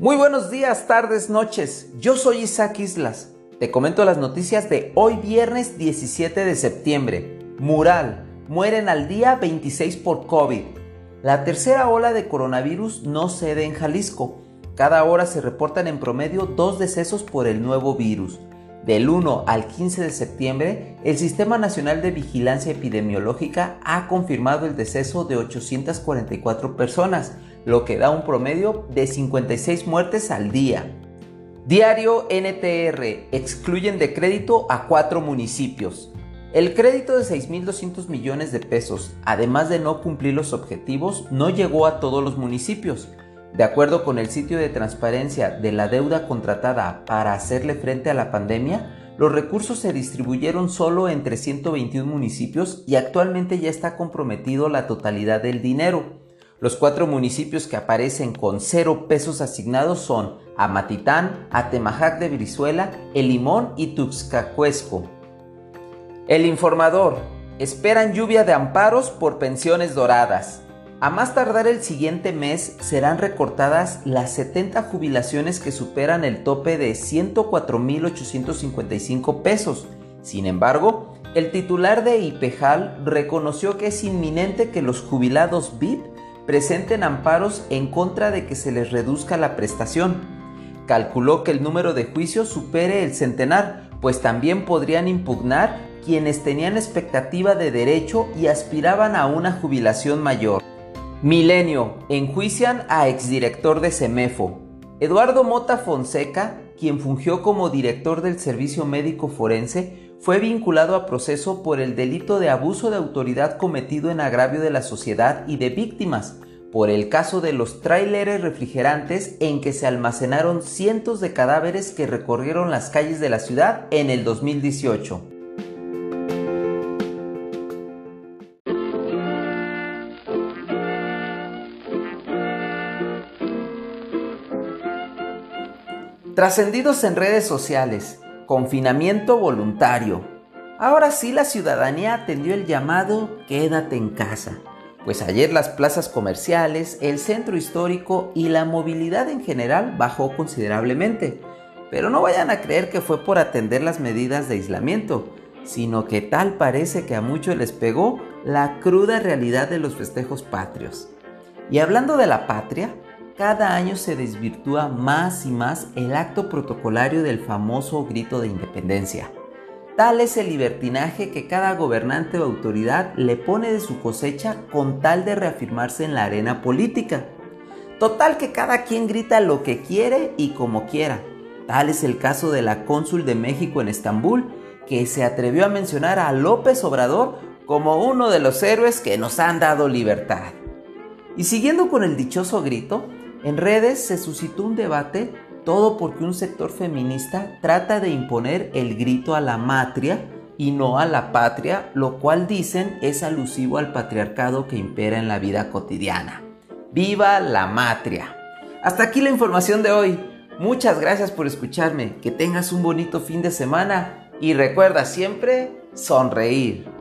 Muy buenos días, tardes, noches. Yo soy Isaac Islas. Te comento las noticias de hoy viernes 17 de septiembre. Mural. Mueren al día 26 por COVID. La tercera ola de coronavirus no cede en Jalisco. Cada hora se reportan en promedio dos decesos por el nuevo virus. Del 1 al 15 de septiembre, el Sistema Nacional de Vigilancia Epidemiológica ha confirmado el deceso de 844 personas, lo que da un promedio de 56 muertes al día. Diario NTR excluyen de crédito a cuatro municipios. El crédito de 6.200 millones de pesos, además de no cumplir los objetivos, no llegó a todos los municipios. De acuerdo con el sitio de transparencia de la deuda contratada para hacerle frente a la pandemia, los recursos se distribuyeron solo entre 121 municipios y actualmente ya está comprometido la totalidad del dinero. Los cuatro municipios que aparecen con cero pesos asignados son Amatitán, Atemajac de Brizuela, El Limón y Tuxcacuesco. El informador. Esperan lluvia de amparos por pensiones doradas. A más tardar el siguiente mes serán recortadas las 70 jubilaciones que superan el tope de 104.855 pesos. Sin embargo, el titular de IPEJAL reconoció que es inminente que los jubilados VIP presenten amparos en contra de que se les reduzca la prestación. Calculó que el número de juicios supere el centenar, pues también podrían impugnar quienes tenían expectativa de derecho y aspiraban a una jubilación mayor. Milenio, enjuician a exdirector de Semefo. Eduardo Mota Fonseca, quien fungió como director del Servicio Médico Forense, fue vinculado a proceso por el delito de abuso de autoridad cometido en agravio de la sociedad y de víctimas, por el caso de los tráileres refrigerantes en que se almacenaron cientos de cadáveres que recorrieron las calles de la ciudad en el 2018. Trascendidos en redes sociales, Confinamiento voluntario. Ahora sí la ciudadanía atendió el llamado Quédate en casa, pues ayer las plazas comerciales, el centro histórico y la movilidad en general bajó considerablemente. Pero no vayan a creer que fue por atender las medidas de aislamiento, sino que tal parece que a muchos les pegó la cruda realidad de los festejos patrios. Y hablando de la patria, cada año se desvirtúa más y más el acto protocolario del famoso grito de independencia. Tal es el libertinaje que cada gobernante o autoridad le pone de su cosecha con tal de reafirmarse en la arena política. Total que cada quien grita lo que quiere y como quiera. Tal es el caso de la cónsul de México en Estambul, que se atrevió a mencionar a López Obrador como uno de los héroes que nos han dado libertad. Y siguiendo con el dichoso grito, en redes se suscitó un debate, todo porque un sector feminista trata de imponer el grito a la matria y no a la patria, lo cual dicen es alusivo al patriarcado que impera en la vida cotidiana. ¡Viva la matria! Hasta aquí la información de hoy. Muchas gracias por escucharme, que tengas un bonito fin de semana y recuerda siempre sonreír.